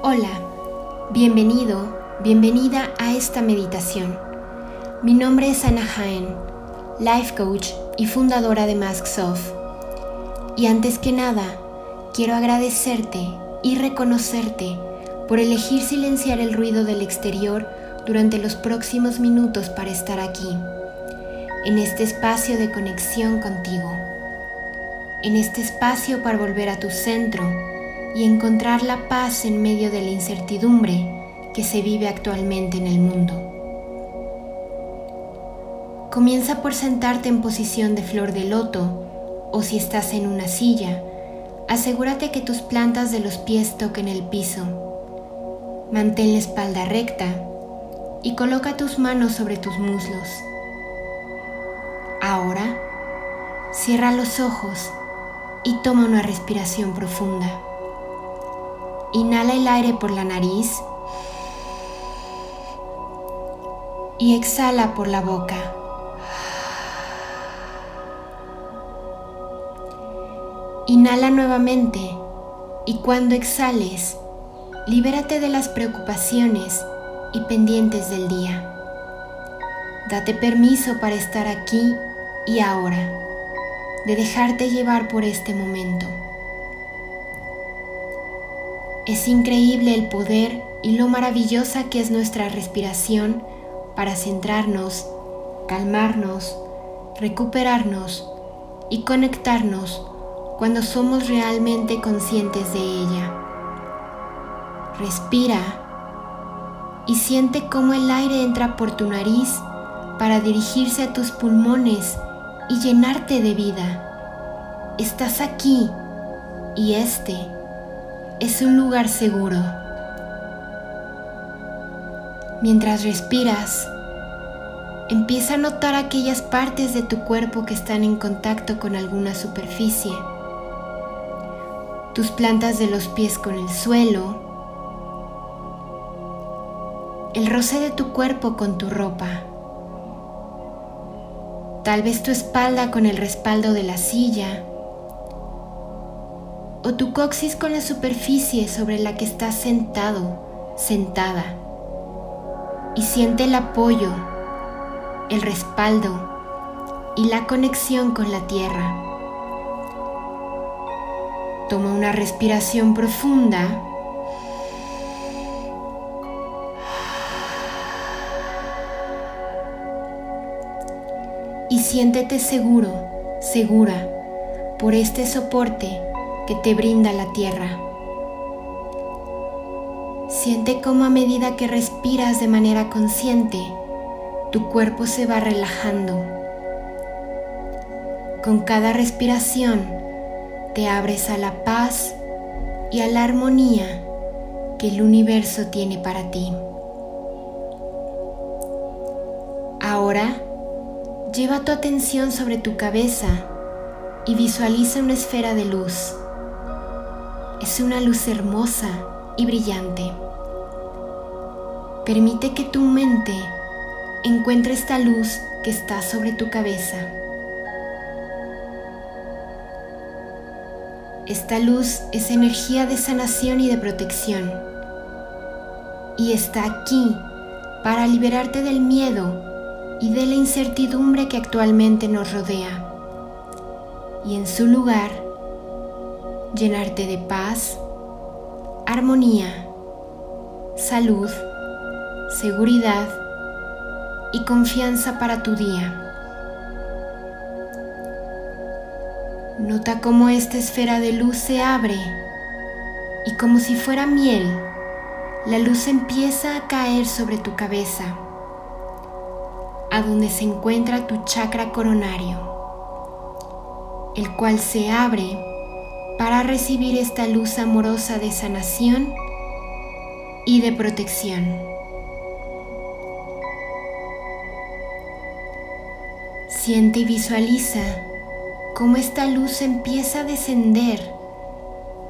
Hola, bienvenido, bienvenida a esta meditación. Mi nombre es Ana Jaén, life coach y fundadora de Soft. Y antes que nada, quiero agradecerte y reconocerte por elegir silenciar el ruido del exterior durante los próximos minutos para estar aquí, en este espacio de conexión contigo, en este espacio para volver a tu centro y encontrar la paz en medio de la incertidumbre que se vive actualmente en el mundo. Comienza por sentarte en posición de flor de loto o si estás en una silla, asegúrate que tus plantas de los pies toquen el piso. Mantén la espalda recta y coloca tus manos sobre tus muslos. Ahora, cierra los ojos y toma una respiración profunda. Inhala el aire por la nariz y exhala por la boca. Inhala nuevamente y cuando exhales, libérate de las preocupaciones y pendientes del día. Date permiso para estar aquí y ahora, de dejarte llevar por este momento. Es increíble el poder y lo maravillosa que es nuestra respiración para centrarnos, calmarnos, recuperarnos y conectarnos cuando somos realmente conscientes de ella. Respira y siente cómo el aire entra por tu nariz para dirigirse a tus pulmones y llenarte de vida. Estás aquí y este es un lugar seguro. Mientras respiras, empieza a notar aquellas partes de tu cuerpo que están en contacto con alguna superficie. Tus plantas de los pies con el suelo, el roce de tu cuerpo con tu ropa. Tal vez tu espalda con el respaldo de la silla o tu coxis con la superficie sobre la que estás sentado, sentada. Y siente el apoyo, el respaldo y la conexión con la tierra. Toma una respiración profunda y siéntete seguro, segura, por este soporte que te brinda la tierra. Siente cómo a medida que respiras de manera consciente, tu cuerpo se va relajando. Con cada respiración te abres a la paz y a la armonía que el universo tiene para ti. Ahora Lleva tu atención sobre tu cabeza y visualiza una esfera de luz. Es una luz hermosa y brillante. Permite que tu mente encuentre esta luz que está sobre tu cabeza. Esta luz es energía de sanación y de protección. Y está aquí para liberarte del miedo y de la incertidumbre que actualmente nos rodea y en su lugar llenarte de paz, armonía, salud, seguridad y confianza para tu día. Nota cómo esta esfera de luz se abre y como si fuera miel, la luz empieza a caer sobre tu cabeza a donde se encuentra tu chakra coronario, el cual se abre para recibir esta luz amorosa de sanación y de protección. Siente y visualiza cómo esta luz empieza a descender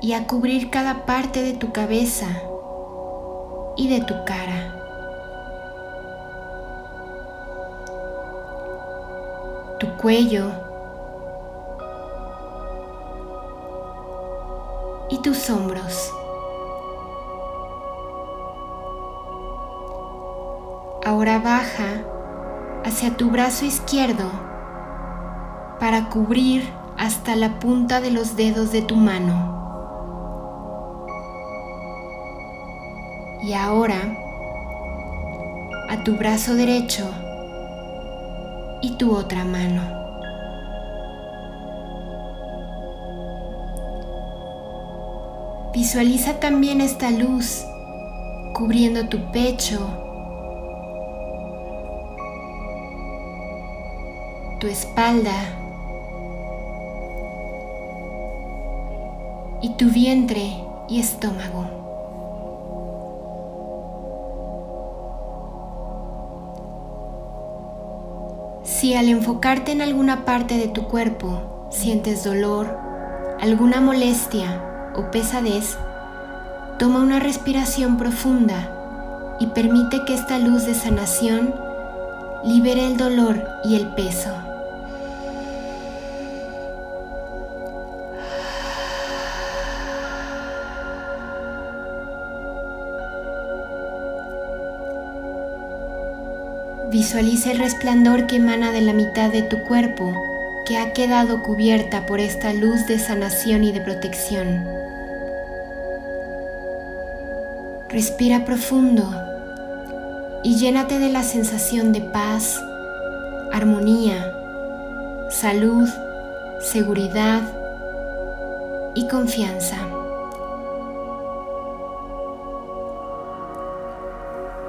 y a cubrir cada parte de tu cabeza y de tu cara. tu cuello y tus hombros. Ahora baja hacia tu brazo izquierdo para cubrir hasta la punta de los dedos de tu mano. Y ahora a tu brazo derecho y tu otra mano. Visualiza también esta luz cubriendo tu pecho, tu espalda y tu vientre y estómago. Si al enfocarte en alguna parte de tu cuerpo sientes dolor, alguna molestia o pesadez, toma una respiración profunda y permite que esta luz de sanación libere el dolor y el peso. Visualiza el resplandor que emana de la mitad de tu cuerpo que ha quedado cubierta por esta luz de sanación y de protección. Respira profundo y llénate de la sensación de paz, armonía, salud, seguridad y confianza.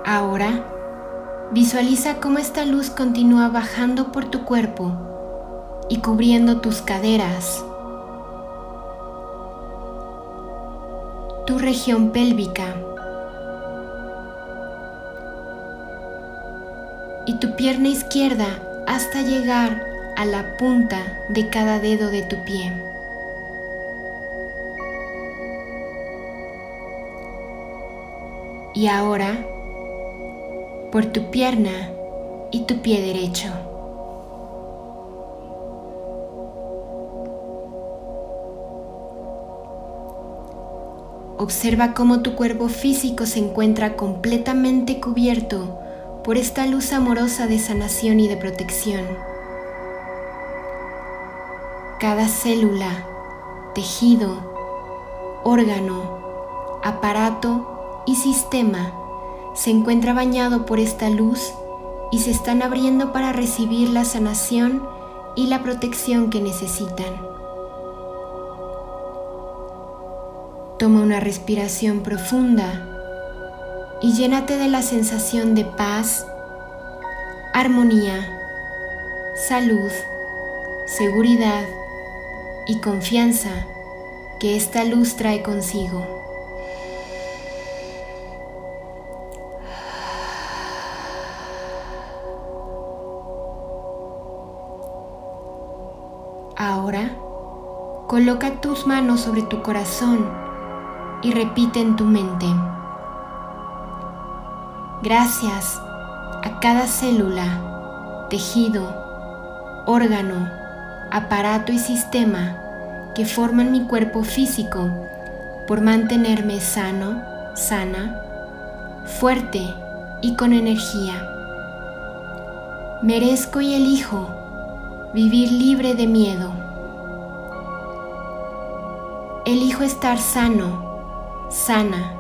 Ahora, Visualiza cómo esta luz continúa bajando por tu cuerpo y cubriendo tus caderas, tu región pélvica y tu pierna izquierda hasta llegar a la punta de cada dedo de tu pie. Y ahora por tu pierna y tu pie derecho. Observa cómo tu cuerpo físico se encuentra completamente cubierto por esta luz amorosa de sanación y de protección. Cada célula, tejido, órgano, aparato y sistema se encuentra bañado por esta luz y se están abriendo para recibir la sanación y la protección que necesitan. Toma una respiración profunda y llénate de la sensación de paz, armonía, salud, seguridad y confianza que esta luz trae consigo. Ahora, coloca tus manos sobre tu corazón y repite en tu mente. Gracias a cada célula, tejido, órgano, aparato y sistema que forman mi cuerpo físico por mantenerme sano, sana, fuerte y con energía. Merezco y elijo vivir libre de miedo. Elijo estar sano, sana.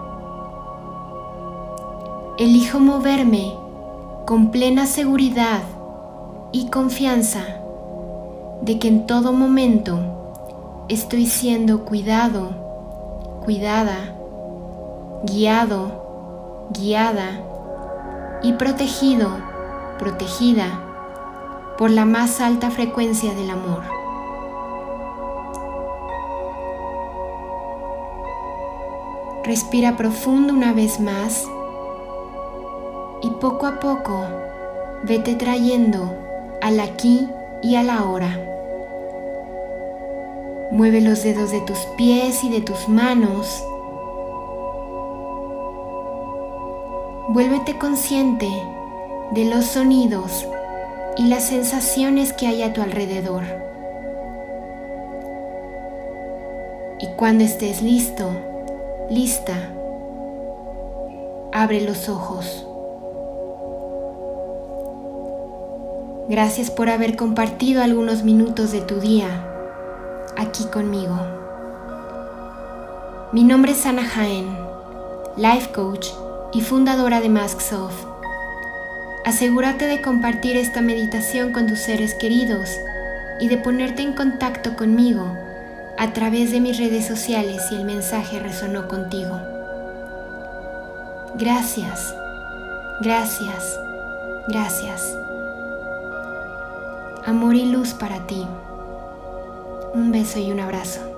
Elijo moverme con plena seguridad y confianza de que en todo momento estoy siendo cuidado, cuidada, guiado, guiada y protegido, protegida por la más alta frecuencia del amor. Respira profundo una vez más y poco a poco vete trayendo al aquí y a la hora. Mueve los dedos de tus pies y de tus manos. Vuélvete consciente de los sonidos y las sensaciones que hay a tu alrededor. Y cuando estés listo, lista, abre los ojos. Gracias por haber compartido algunos minutos de tu día aquí conmigo. Mi nombre es Ana Jaén, life coach y fundadora de Soft. Asegúrate de compartir esta meditación con tus seres queridos y de ponerte en contacto conmigo a través de mis redes sociales si el mensaje resonó contigo. Gracias, gracias, gracias. Amor y luz para ti. Un beso y un abrazo.